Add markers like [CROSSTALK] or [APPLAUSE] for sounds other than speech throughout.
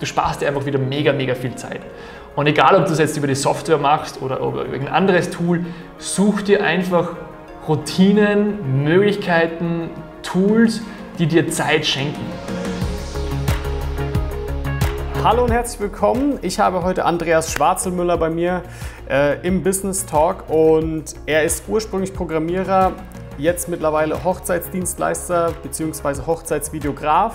du sparst dir einfach wieder mega, mega viel Zeit. Und egal, ob du es jetzt über die Software machst oder über irgendein anderes Tool, such dir einfach Routinen, Möglichkeiten, Tools, die dir Zeit schenken. Hallo und herzlich willkommen. Ich habe heute Andreas Schwarzelmüller bei mir äh, im Business Talk und er ist ursprünglich Programmierer, jetzt mittlerweile Hochzeitsdienstleister bzw. Hochzeitsvideograf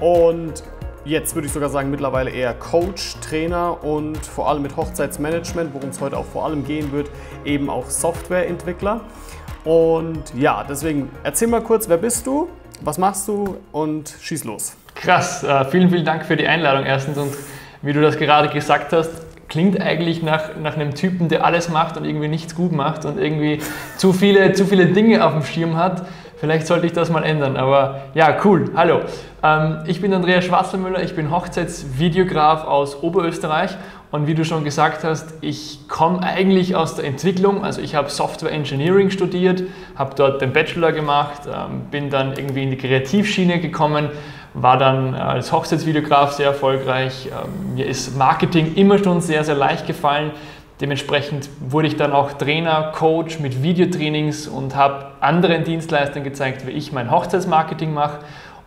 und jetzt würde ich sogar sagen mittlerweile eher Coach, Trainer und vor allem mit Hochzeitsmanagement, worum es heute auch vor allem gehen wird, eben auch Softwareentwickler. Und ja, deswegen erzähl mal kurz, wer bist du, was machst du und schieß los. Krass, äh, vielen, vielen Dank für die Einladung erstens und wie du das gerade gesagt hast, klingt eigentlich nach, nach einem Typen, der alles macht und irgendwie nichts gut macht und irgendwie zu viele, zu viele Dinge auf dem Schirm hat. Vielleicht sollte ich das mal ändern, aber ja, cool. Hallo, ähm, ich bin Andreas Schwarzenmüller, ich bin Hochzeitsvideograf aus Oberösterreich und wie du schon gesagt hast, ich komme eigentlich aus der Entwicklung, also ich habe Software Engineering studiert, habe dort den Bachelor gemacht, ähm, bin dann irgendwie in die Kreativschiene gekommen, war dann als Hochzeitsvideograf sehr erfolgreich. Ähm, mir ist Marketing immer schon sehr, sehr leicht gefallen. Dementsprechend wurde ich dann auch Trainer, Coach mit Videotrainings und habe anderen Dienstleistern gezeigt, wie ich mein Hochzeitsmarketing mache.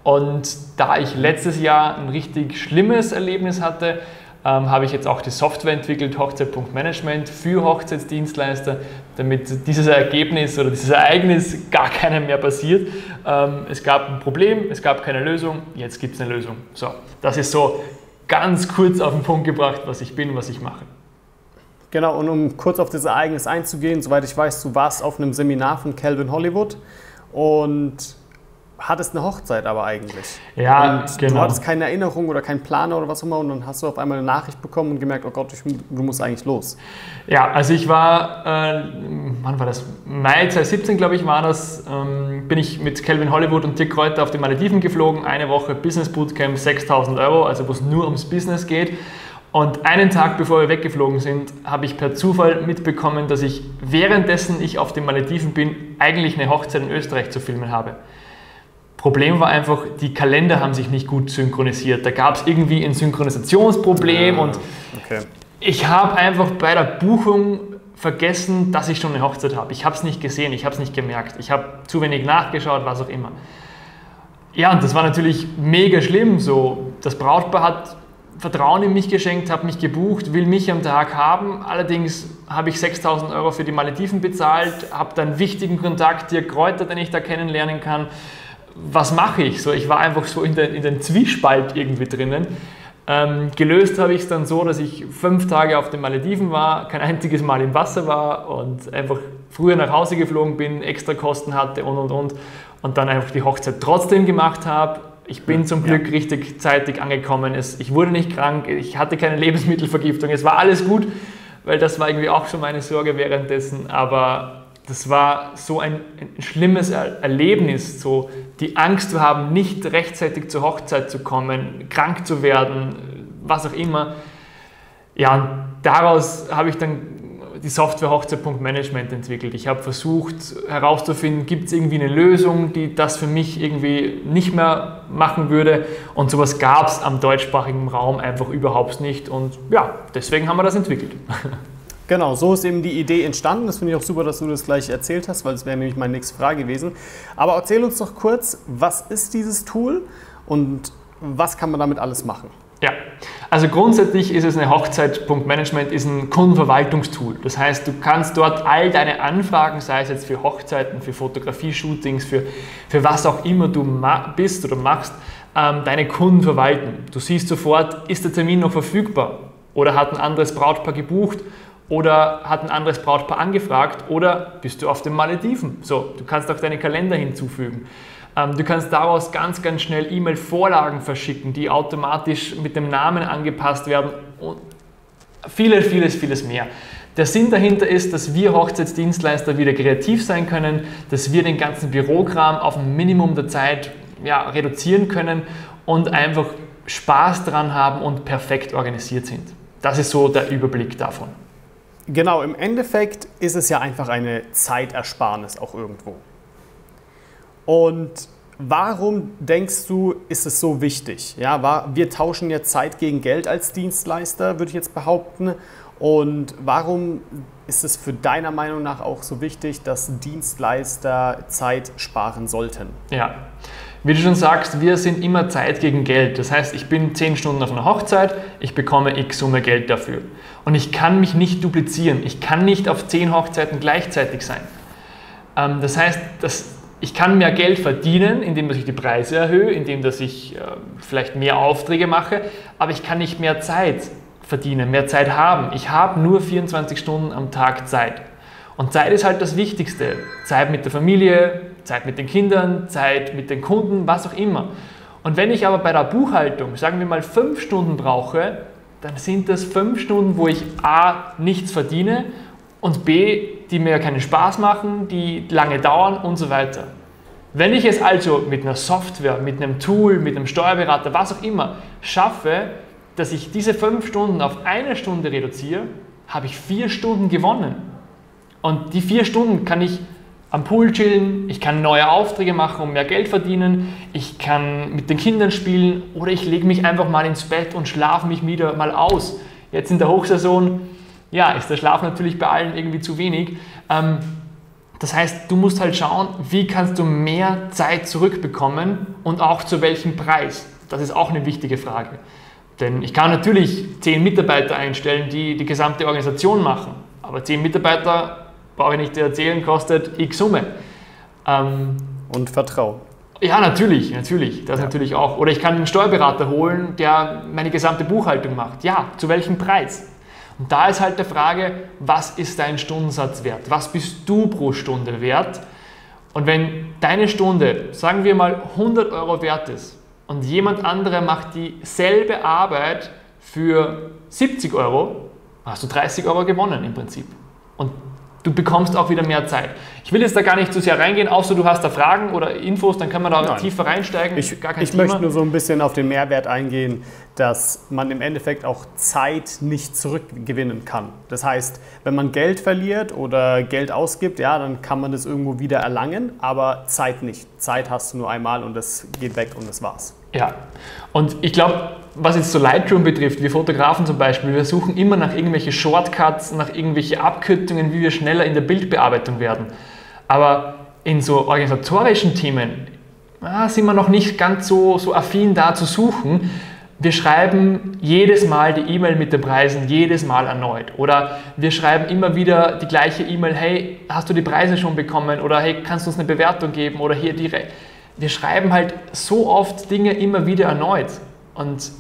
Und da ich letztes Jahr ein richtig schlimmes Erlebnis hatte, ähm, habe ich jetzt auch die Software entwickelt, Hochzeit.management für Hochzeitsdienstleister, damit dieses Ergebnis oder dieses Ereignis gar keinem mehr passiert. Ähm, es gab ein Problem, es gab keine Lösung, jetzt gibt es eine Lösung. So, das ist so ganz kurz auf den Punkt gebracht, was ich bin, was ich mache. Genau, und um kurz auf das Ereignis einzugehen, soweit ich weiß, du warst auf einem Seminar von Calvin Hollywood und hattest eine Hochzeit aber eigentlich. Ja, und genau. Du hattest keine Erinnerung oder keinen Planer oder was auch immer und dann hast du auf einmal eine Nachricht bekommen und gemerkt, oh Gott, ich, du musst eigentlich los. Ja, also ich war, äh, wann war das? Mai 2017, glaube ich, war das, ähm, bin ich mit Calvin Hollywood und Dirk Kräuter auf die Malediven geflogen, eine Woche Business Bootcamp, 6000 Euro, also wo es nur ums Business geht. Und einen Tag bevor wir weggeflogen sind, habe ich per Zufall mitbekommen, dass ich währenddessen ich auf den Malediven bin, eigentlich eine Hochzeit in Österreich zu filmen habe. Problem war einfach, die Kalender haben sich nicht gut synchronisiert. Da gab es irgendwie ein Synchronisationsproblem und okay. ich habe einfach bei der Buchung vergessen, dass ich schon eine Hochzeit habe. Ich habe es nicht gesehen, ich habe es nicht gemerkt. Ich habe zu wenig nachgeschaut, was auch immer. Ja, und das war natürlich mega schlimm. So, das Brautpaar hat Vertrauen in mich geschenkt, habe mich gebucht, will mich am Tag haben. Allerdings habe ich 6000 Euro für die Malediven bezahlt, habe dann wichtigen Kontakt, Dirk Kräuter, den ich da kennenlernen kann. Was mache ich? So, ich war einfach so in, den, in den Zwiespalt irgendwie drinnen. Ähm, gelöst habe ich es dann so, dass ich fünf Tage auf den Malediven war, kein einziges Mal im Wasser war und einfach früher nach Hause geflogen bin, extra Kosten hatte und und und und dann einfach die Hochzeit trotzdem gemacht habe ich bin zum Glück ja. richtig zeitig angekommen. Es, ich wurde nicht krank, ich hatte keine Lebensmittelvergiftung. Es war alles gut, weil das war irgendwie auch schon meine Sorge währenddessen. Aber das war so ein, ein schlimmes Erlebnis, so die Angst zu haben, nicht rechtzeitig zur Hochzeit zu kommen, krank zu werden, was auch immer. Ja, und daraus habe ich dann die Software Hochzeit.management entwickelt. Ich habe versucht herauszufinden, gibt es irgendwie eine Lösung, die das für mich irgendwie nicht mehr machen würde. Und sowas gab es am deutschsprachigen Raum einfach überhaupt nicht. Und ja, deswegen haben wir das entwickelt. [LAUGHS] Genau, so ist eben die Idee entstanden. Das finde ich auch super, dass du das gleich erzählt hast, weil das wäre nämlich meine nächste Frage gewesen. Aber erzähl uns doch kurz, was ist dieses Tool und was kann man damit alles machen? Ja, also grundsätzlich ist es eine Hochzeit.management ist ein Kundenverwaltungstool. Das heißt, du kannst dort all deine Anfragen, sei es jetzt für Hochzeiten, für Fotografie-Shootings, für, für was auch immer du bist oder machst, ähm, deine Kunden verwalten. Du siehst sofort, ist der Termin noch verfügbar oder hat ein anderes Brautpaar gebucht oder hat ein anderes Brautpaar angefragt oder bist du auf den Malediven. So, du kannst auch deine Kalender hinzufügen. Ähm, du kannst daraus ganz, ganz schnell E-Mail-Vorlagen verschicken, die automatisch mit dem Namen angepasst werden und vieles, vieles, vieles mehr. Der Sinn dahinter ist, dass wir Hochzeitsdienstleister wieder kreativ sein können, dass wir den ganzen Bürokram auf ein Minimum der Zeit ja, reduzieren können und einfach Spaß dran haben und perfekt organisiert sind. Das ist so der Überblick davon. Genau, im Endeffekt ist es ja einfach eine Zeitersparnis auch irgendwo. Und warum denkst du, ist es so wichtig? Ja, wir tauschen ja Zeit gegen Geld als Dienstleister, würde ich jetzt behaupten. Und warum ist es für deiner Meinung nach auch so wichtig, dass Dienstleister Zeit sparen sollten? Ja, wie du schon sagst, wir sind immer Zeit gegen Geld. Das heißt, ich bin 10 Stunden auf einer Hochzeit, ich bekomme x Summe Geld dafür. Und ich kann mich nicht duplizieren. Ich kann nicht auf 10 Hochzeiten gleichzeitig sein. Ähm, das heißt, das, ich kann mehr Geld verdienen, indem ich die Preise erhöhe, indem ich äh, vielleicht mehr Aufträge mache, aber ich kann nicht mehr Zeit verdienen, mehr Zeit haben. Ich habe nur 24 Stunden am Tag Zeit. Und Zeit ist halt das Wichtigste. Zeit mit der Familie, Zeit mit den Kindern, Zeit mit den Kunden, was auch immer. Und wenn ich aber bei der Buchhaltung, sagen wir mal, fünf Stunden brauche, dann sind das fünf Stunden, wo ich A, nichts verdiene und B, die mir keinen Spaß machen, die lange dauern und so weiter. Wenn ich es also mit einer Software, mit einem Tool, mit einem Steuerberater, was auch immer, schaffe, dass ich diese fünf Stunden auf eine Stunde reduziere, habe ich vier Stunden gewonnen. Und die vier Stunden kann ich am Pool chillen, ich kann neue Aufträge machen und mehr Geld verdienen, ich kann mit den Kindern spielen oder ich lege mich einfach mal ins Bett und schlafe mich wieder mal aus. Jetzt in der Hochsaison, ja, ist der Schlaf natürlich bei allen irgendwie zu wenig. Ähm, das heißt, du musst halt schauen, wie kannst du mehr Zeit zurückbekommen und auch zu welchem Preis. Das ist auch eine wichtige Frage. Denn ich kann natürlich zehn Mitarbeiter einstellen, die die gesamte Organisation machen. Aber zehn Mitarbeiter brauche ich nicht erzählen, kostet x Summe. Ähm, und Vertrauen. Ja, natürlich, natürlich. Das ja. natürlich auch. Oder ich kann einen Steuerberater holen, der meine gesamte Buchhaltung macht. Ja, zu welchem Preis? Und da ist halt die Frage, was ist dein Stundensatz wert? Was bist du pro Stunde wert? Und wenn deine Stunde, sagen wir mal, 100 Euro wert ist und jemand anderer macht dieselbe Arbeit für 70 Euro, hast du 30 Euro gewonnen im Prinzip. Und du bekommst auch wieder mehr Zeit. Ich will jetzt da gar nicht zu sehr reingehen, außer du hast da Fragen oder Infos, dann kann man da Nein. tiefer reinsteigen. Ich, ich möchte nur so ein bisschen auf den Mehrwert eingehen, dass man im Endeffekt auch Zeit nicht zurückgewinnen kann. Das heißt, wenn man Geld verliert oder Geld ausgibt, ja, dann kann man das irgendwo wieder erlangen, aber Zeit nicht. Zeit hast du nur einmal und das geht weg und das war's. Ja, und ich glaube, was jetzt so Lightroom betrifft, wir Fotografen zum Beispiel, wir suchen immer nach irgendwelche Shortcuts, nach irgendwelche Abkürzungen, wie wir schneller in der Bildbearbeitung werden. Aber in so organisatorischen Themen ah, sind wir noch nicht ganz so, so affin da zu suchen. Wir schreiben jedes Mal die E-Mail mit den Preisen, jedes Mal erneut. Oder wir schreiben immer wieder die gleiche E-Mail, hey, hast du die Preise schon bekommen? Oder hey, kannst du uns eine Bewertung geben? Oder hier direkt wir schreiben halt so oft Dinge immer wieder erneut. Und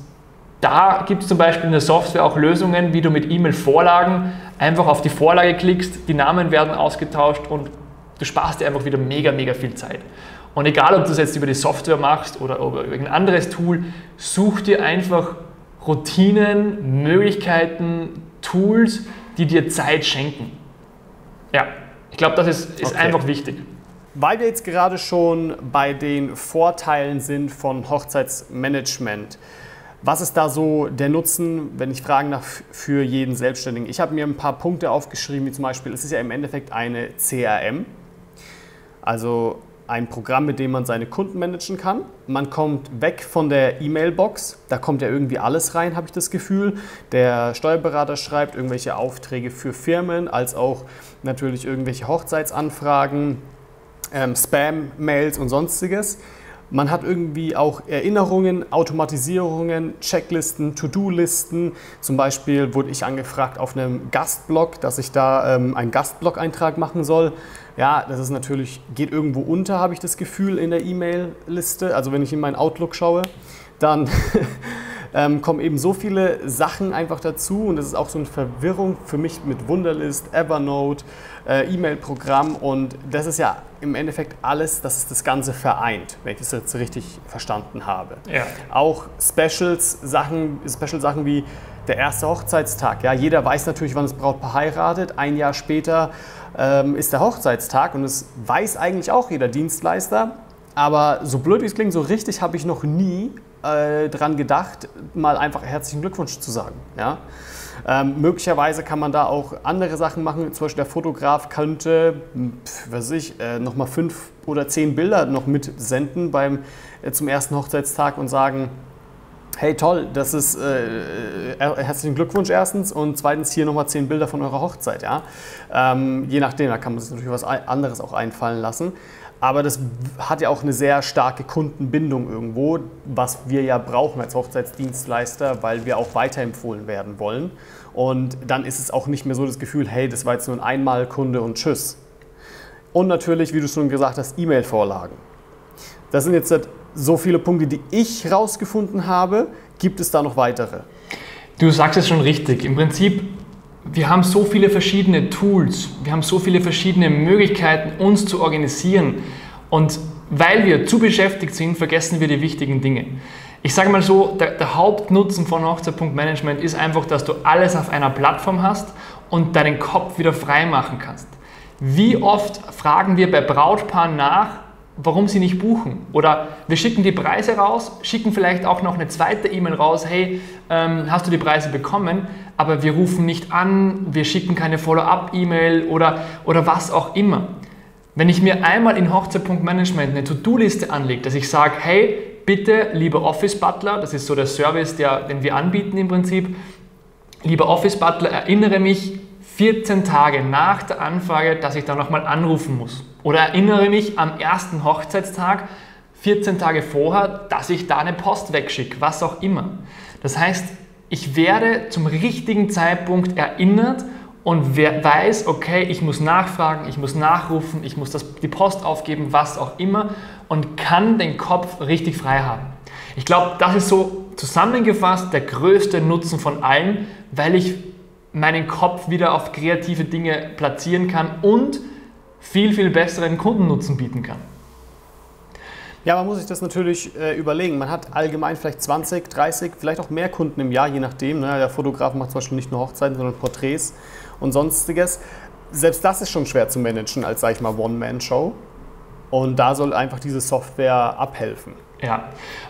da gibt es zum Beispiel in der Software auch Lösungen, wie du mit E-Mail-Vorlagen einfach auf die Vorlage klickst, die Namen werden ausgetauscht und du sparst dir einfach wieder mega, mega viel Zeit. Und egal, ob du es jetzt über die Software machst oder über irgendein anderes Tool, such dir einfach Routinen, Möglichkeiten, Tools, die dir Zeit schenken. Ja, ich glaube, das ist, ist okay. einfach wichtig. Weil wir jetzt gerade schon bei den Vorteilen sind von Hochzeitsmanagement, was ist da so der Nutzen, wenn ich fragen nach für jeden Selbstständigen? Ich habe mir ein paar Punkte aufgeschrieben, wie zum Beispiel, es ist ja im Endeffekt eine CRM, also ein Programm, mit dem man seine Kunden managen kann. Man kommt weg von der E-Mail-Box, da kommt ja irgendwie alles rein, habe ich das Gefühl. Der Steuerberater schreibt irgendwelche Aufträge für Firmen, als auch natürlich irgendwelche Hochzeitsanfragen, ähm, Spam-Mails und sonstiges. Man hat irgendwie auch Erinnerungen, Automatisierungen, Checklisten, To-Do-Listen. Zum Beispiel wurde ich angefragt auf einem Gastblog, dass ich da ähm, einen Gastblog-Eintrag machen soll. Ja, das ist natürlich, geht irgendwo unter, habe ich das Gefühl, in der E-Mail-Liste. Also wenn ich in meinen Outlook schaue, dann [LAUGHS] ähm, kommen eben so viele Sachen einfach dazu und das ist auch so eine Verwirrung für mich mit Wunderlist, Evernote, äh, E-Mail-Programm und das ist ja im Endeffekt alles, das ist das Ganze vereint, wenn ich das jetzt richtig verstanden habe. Ja. Auch Specials, Sachen, Special-Sachen wie der erste Hochzeitstag. Ja, jeder weiß natürlich, wann das Brautpaar heiratet. Ein Jahr später ähm, ist der Hochzeitstag und das weiß eigentlich auch jeder Dienstleister. Aber so blöd wie es klingt, so richtig habe ich noch nie äh, dran gedacht, mal einfach herzlichen Glückwunsch zu sagen. Ja? Ähm, möglicherweise kann man da auch andere Sachen machen. Zum Beispiel der Fotograf könnte, pf, was weiß ich, äh, nochmal fünf oder zehn Bilder noch mitsenden beim, äh, zum ersten Hochzeitstag und sagen, hey toll, das ist äh, äh herzlichen Glückwunsch erstens und zweitens hier nochmal zehn Bilder von eurer Hochzeit. Ja? Ähm, je nachdem, da kann man sich natürlich was anderes auch einfallen lassen. Aber das hat ja auch eine sehr starke Kundenbindung irgendwo, was wir ja brauchen als Hochzeitsdienstleister, weil wir auch weiterempfohlen werden wollen. Und dann ist es auch nicht mehr so das Gefühl, hey, das war jetzt nur ein Einmalkunde und tschüss. Und natürlich, wie du schon gesagt hast, E-Mail-Vorlagen. Das sind jetzt so viele Punkte, die ich rausgefunden habe. Gibt es da noch weitere? Du sagst es schon richtig. Im Prinzip, wir haben so viele verschiedene Tools, wir haben so viele verschiedene Möglichkeiten, uns zu organisieren. Und weil wir zu beschäftigt sind, vergessen wir die wichtigen Dinge. Ich sage mal so, der, der Hauptnutzen von Hochzeit.management ist einfach, dass du alles auf einer Plattform hast und deinen Kopf wieder frei machen kannst. Wie oft fragen wir bei Brautpaaren nach, warum sie nicht buchen. Oder wir schicken die Preise raus, schicken vielleicht auch noch eine zweite E-Mail raus, hey, ähm, hast du die Preise bekommen? Aber wir rufen nicht an, wir schicken keine Follow-up-E-Mail oder, oder was auch immer. Wenn ich mir einmal in Hochzeit.management eine To-Do-Liste anlege, dass ich sage, hey, bitte, lieber Office Butler, das ist so der Service, der, den wir anbieten im Prinzip, lieber Office Butler, erinnere mich 14 Tage nach der Anfrage, dass ich da nochmal anrufen muss. Oder erinnere mich am ersten Hochzeitstag, 14 Tage vorher, dass ich da eine Post wegschicke, was auch immer. Das heißt, ich werde zum richtigen Zeitpunkt erinnert und wer weiß, okay, ich muss nachfragen, ich muss nachrufen, ich muss das, die Post aufgeben, was auch immer und kann den Kopf richtig frei haben. Ich glaube, das ist so zusammengefasst der größte Nutzen von allen, weil ich meinen Kopf wieder auf kreative Dinge platzieren kann und viel, viel besseren Kundennutzen bieten kann. Ja, man muss sich das natürlich äh, überlegen. Man hat allgemein vielleicht 20, 30, vielleicht auch mehr Kunden im Jahr, je nachdem. Ne? Der Fotograf macht zum Beispiel nicht nur Hochzeiten, sondern Porträts und sonstiges. Selbst das ist schon schwer zu managen als, sag ich mal, One-Man-Show. Und da soll einfach diese Software abhelfen. Ja.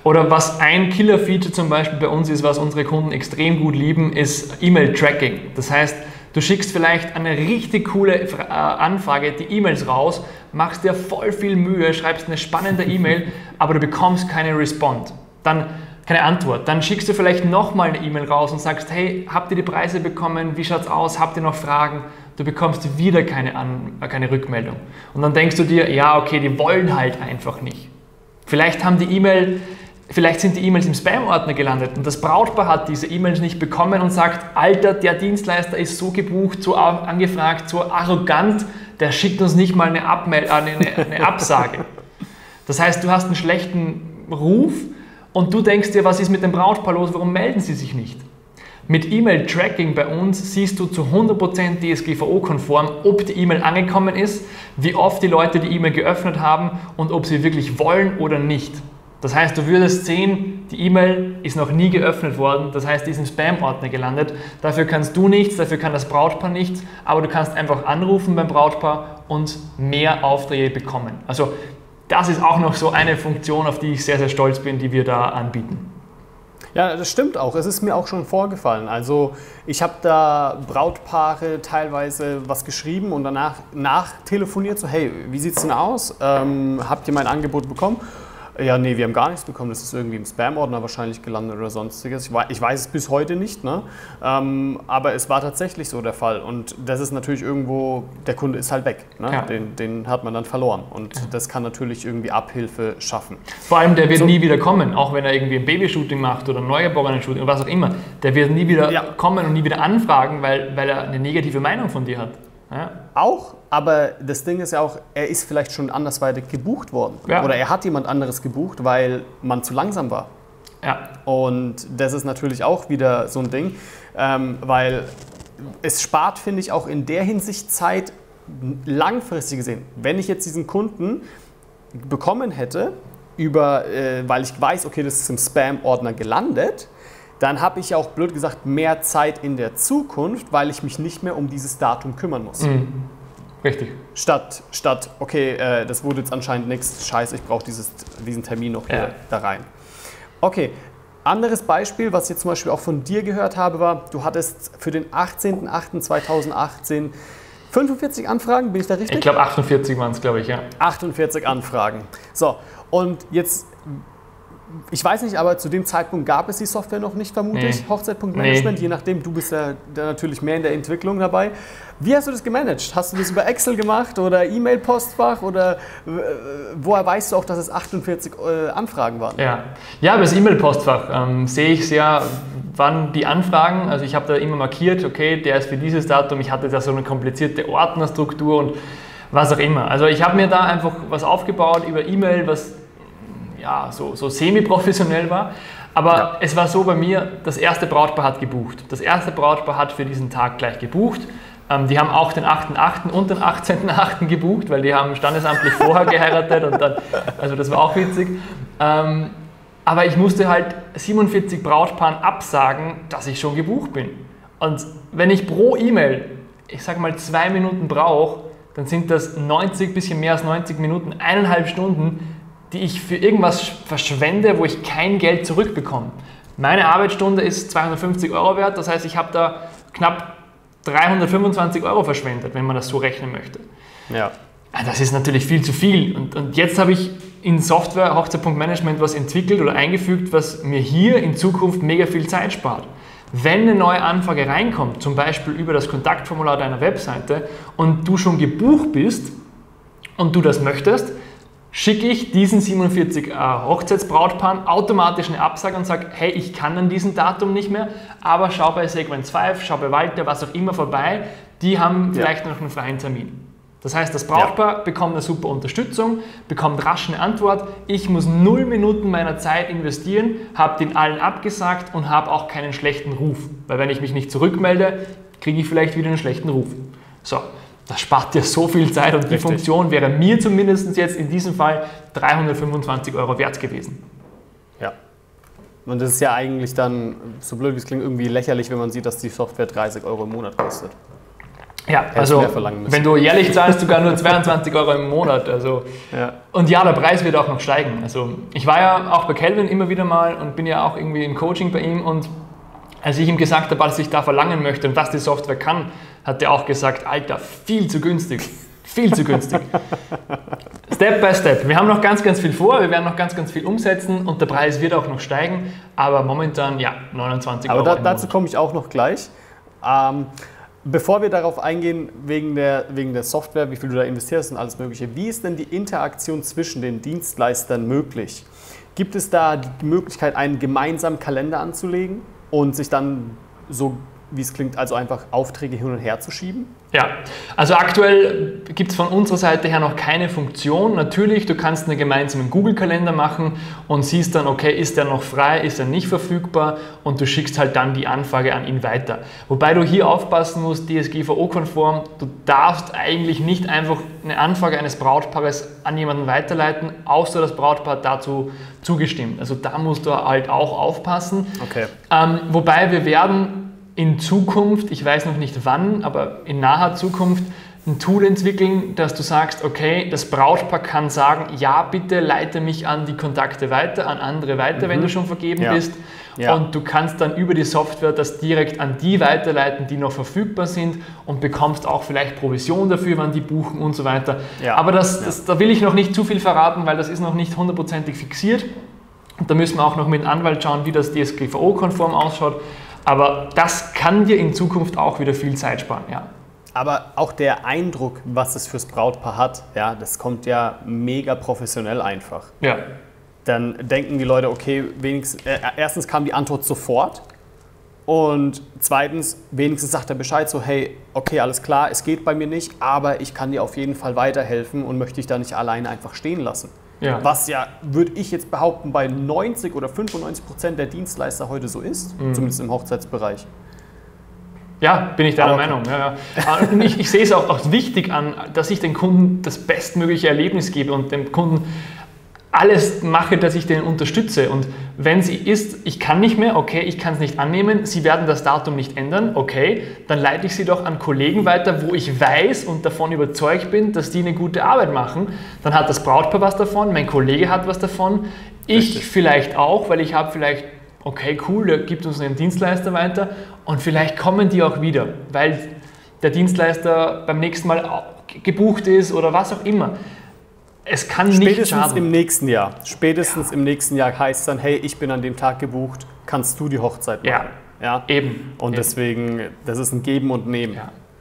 Oder was ein Killer-Feature zum Beispiel bei uns ist, was unsere Kunden extrem gut lieben, ist E-Mail-Tracking. Das heißt, Du schickst vielleicht eine richtig coole äh, Anfrage, die E-Mails raus, machst dir voll viel Mühe, schreibst eine spannende E-Mail, [LAUGHS] aber du bekommst keine Respond. Dann keine Antwort. Dann schickst du vielleicht nochmal eine E-Mail raus und sagst, hey, habt ihr die Preise bekommen? Wie schaut's aus? Habt ihr noch Fragen? Du bekommst wieder keine, An keine Rückmeldung. Und dann denkst du dir, ja, okay, die wollen halt einfach nicht. Vielleicht haben die E-Mail Vielleicht sind die E-Mails im Spam-Ordner gelandet und das Brautpaar hat diese E-Mails nicht bekommen und sagt, Alter, der Dienstleister ist so gebucht, so angefragt, so arrogant, der schickt uns nicht mal eine, Abmel eine, eine Absage. Das heißt, du hast einen schlechten Ruf und du denkst dir, was ist mit dem Brautpaar los, warum melden sie sich nicht? Mit E-Mail-Tracking bei uns siehst du zu 100% DSGVO-konform, ob die E-Mail angekommen ist, wie oft die Leute die E-Mail geöffnet haben und ob sie wirklich wollen oder nicht. Das heißt, du würdest sehen, die E-Mail ist noch nie geöffnet worden, das heißt, die ist im Spam-Ordner gelandet. Dafür kannst du nichts, dafür kann das Brautpaar nichts, aber du kannst einfach anrufen beim Brautpaar und mehr Aufträge bekommen. Also das ist auch noch so eine Funktion, auf die ich sehr, sehr stolz bin, die wir da anbieten. Ja, das stimmt auch. Es ist mir auch schon vorgefallen. Also ich habe da Brautpaare teilweise was geschrieben und danach nachtelefoniert, so hey, wie sieht es denn aus? Ähm, habt ihr mein Angebot bekommen? Ja, nee, wir haben gar nichts bekommen. Das ist irgendwie im Spam-Ordner wahrscheinlich gelandet oder sonstiges. Ich weiß, ich weiß es bis heute nicht, ne? Ähm, aber es war tatsächlich so der Fall. Und das ist natürlich irgendwo, der Kunde ist halt weg. Ne? Ja. Den, den, hat man dann verloren. Und ja. das kann natürlich irgendwie Abhilfe schaffen. Vor allem, der wird so, nie wieder kommen, auch wenn er irgendwie ein Babyshooting macht oder ein Neugeborenen-Shooting oder was auch immer. Der wird nie wieder ja. kommen und nie wieder anfragen, weil, weil er eine negative Meinung von dir hat. Auch, aber das Ding ist ja auch, er ist vielleicht schon andersweitig gebucht worden. Ja. Oder er hat jemand anderes gebucht, weil man zu langsam war. Ja. Und das ist natürlich auch wieder so ein Ding, ähm, weil es spart, finde ich, auch in der Hinsicht Zeit, langfristig gesehen. Wenn ich jetzt diesen Kunden bekommen hätte, über, äh, weil ich weiß, okay, das ist im Spam-Ordner gelandet, dann habe ich auch blöd gesagt mehr Zeit in der Zukunft, weil ich mich nicht mehr um dieses Datum kümmern muss. Mhm. Richtig. Statt, statt okay, äh, das wurde jetzt anscheinend nichts, scheiße, ich brauche diesen Termin noch hier Ja. da rein. Okay, anderes Beispiel, was ich jetzt zum Beispiel auch von dir gehört habe, war, du hattest für den 18.08.2018 45 Anfragen, bin ich da richtig? Ich glaube 48 waren es, glaube ich, ja. 48 Anfragen. So, und jetzt, ich weiß nicht, aber zu dem Zeitpunkt gab es die Software noch nicht, vermute Nee. ich, Hochzeitpunktmanagement, Nee. je nachdem, du bist ja da natürlich mehr in der Entwicklung dabei. Wie hast du das gemanagt? Hast du das über Excel gemacht oder E-Mail-Postfach oder äh, woher weißt du auch, dass es 48 äh, Anfragen waren? Ja, ja das E-Mail-Postfach ähm, sehe ich sehr, wann die Anfragen, also ich habe da immer markiert, okay, der ist für dieses Datum, ich hatte da so eine komplizierte Ordnerstruktur und was auch immer. Also ich habe mir da einfach was aufgebaut über E-Mail, was ja, so, so semi-professionell war. Aber Ja. es war so bei mir, das erste Brautpaar hat gebucht. Das erste Brautpaar hat für diesen Tag gleich gebucht. Ähm, die haben auch den 8.8. und den 18.8. gebucht, weil die haben standesamtlich vorher geheiratet und dann, also das war auch witzig. Ähm, aber ich musste halt 47 Brautpaaren absagen, dass ich schon gebucht bin. Und wenn ich pro E-Mail, ich sag mal zwei Minuten brauche, dann sind das 90, bisschen mehr als 90 Minuten, eineinhalb Stunden, die ich für irgendwas verschwende, wo ich kein Geld zurückbekomme. Meine Arbeitsstunde ist 250 Euro wert, das heißt, ich habe da knapp 325 Euro verschwendet, wenn man das so rechnen möchte. Ja. Ah, Das ist natürlich viel zu viel. Und, und jetzt habe ich in Software Hochzeitpunktmanagement was entwickelt oder eingefügt, was mir hier in Zukunft mega viel Zeit spart. Wenn eine neue Anfrage reinkommt, zum Beispiel über das Kontaktformular deiner Webseite und du schon gebucht bist und du das möchtest, schicke ich diesen 47 äh, Hochzeitsbrautpaaren automatisch eine Absage und sage, hey, ich kann an diesem Datum nicht mehr, aber schau bei Sequence 5, schau bei Walter, was auch immer vorbei, die haben Ja. vielleicht noch einen freien Termin. Das heißt, das Brautpaar bekommt eine super Unterstützung, bekommt rasch eine Antwort. Ich muss null Minuten meiner Zeit investieren, habe den allen abgesagt und habe auch keinen schlechten Ruf. Weil wenn ich mich nicht zurückmelde, kriege ich vielleicht wieder einen schlechten Ruf. So, das spart dir so viel Zeit und die Richtig. Funktion wäre mir zumindest jetzt in diesem Fall 325 Euro wert gewesen. Ja. Und das ist ja eigentlich dann, so blöd wie es klingt, irgendwie lächerlich, wenn man sieht, dass die Software 30 Euro im Monat kostet. Ja, also wenn du jährlich zahlst, sogar nur 22 Euro im Monat. Also Ja. Und ja, der Preis wird auch noch steigen. Also ich war ja auch bei Kelvin immer wieder mal und bin ja auch irgendwie im Coaching bei ihm und als ich ihm gesagt habe, was ich da verlangen möchte und was die Software kann, hat er auch gesagt, Alter, viel zu günstig. Viel zu günstig. step by Step. Wir haben noch ganz, ganz viel vor, wir werden noch ganz, ganz viel umsetzen und der Preis wird auch noch steigen, aber momentan, ja, 29 Aber Euro. da, im dazu komme ich auch noch gleich. Ähm, bevor wir darauf eingehen, wegen der, wegen der Software, wie viel du da investierst und alles Mögliche, wie ist denn die Interaktion zwischen den Dienstleistern möglich? Gibt es da die Möglichkeit, einen gemeinsamen Kalender anzulegen und sich dann so, wie es klingt, also einfach Aufträge hin und her zu schieben? Ja, also aktuell gibt es von unserer Seite her noch keine Funktion. Natürlich, du kannst einen gemeinsamen Google-Kalender machen und siehst dann, okay, ist der noch frei, ist er nicht verfügbar und du schickst halt dann die Anfrage an ihn weiter. Wobei du hier aufpassen musst, DSGVO-konform, du darfst eigentlich nicht einfach eine Anfrage eines Brautpaares an jemanden weiterleiten, außer das Brautpaar dazu zugestimmt. Also da musst du halt auch aufpassen. Okay. Ähm, wobei wir werden in Zukunft, ich weiß noch nicht wann, aber in naher Zukunft ein Tool entwickeln, dass du sagst, okay, das Brautpaar kann sagen, ja, bitte leite mich an die Kontakte weiter, an andere weiter, wenn du schon vergeben Mhm. Ja. bist. Ja. Und du kannst dann über die Software das direkt an die weiterleiten, die noch verfügbar sind und bekommst auch vielleicht Provision dafür, wann die buchen und so weiter. Ja. Aber das, das, da will ich noch nicht zu viel verraten, weil das ist noch nicht hundertprozentig fixiert. Und da müssen wir auch noch mit dem Anwalt schauen, wie das DSGVO-konform ausschaut. Aber das kann dir in Zukunft auch wieder viel Zeit sparen, ja. Aber auch der Eindruck, was es fürs Brautpaar hat, ja, das kommt ja mega professionell einfach. Ja, dann denken die Leute, okay, wenigstens, äh, erstens kam die Antwort sofort und zweitens, wenigstens sagt er Bescheid, so hey, okay, alles klar, es geht bei mir nicht, aber ich kann dir auf jeden Fall weiterhelfen und möchte dich da nicht alleine einfach stehen lassen. Ja. Was ja, würde ich jetzt behaupten, bei 90 oder 95 Prozent der Dienstleister heute so ist, Mhm. zumindest im Hochzeitsbereich. Ja, bin ich deiner Aber. Meinung. Ja, ja. Und ich, ich sehe es auch, auch wichtig an, dass ich den Kunden das bestmögliche Erlebnis gebe und dem Kunden alles mache, dass ich den unterstütze. Und wenn sie ist, ich kann nicht mehr, okay, ich kann es nicht annehmen, sie werden das Datum nicht ändern, okay, dann leite ich sie doch an Kollegen weiter, wo ich weiß und davon überzeugt bin, dass die eine gute Arbeit machen. Dann hat das Brautpaar was davon, mein Kollege hat was davon, ich Richtig. vielleicht auch, weil ich habe vielleicht, okay, cool, der gibt uns einen Dienstleister weiter und vielleicht kommen die auch wieder, weil der Dienstleister beim nächsten Mal gebucht ist oder was auch immer es kann Spätestens nicht schaden. im nächsten Jahr. Spätestens ja. im nächsten Jahr heißt dann, hey, ich bin an dem Tag gebucht, kannst du die Hochzeit machen. Ja, ja. eben. Und eben. deswegen, das ist ein Geben und Nehmen. Ja.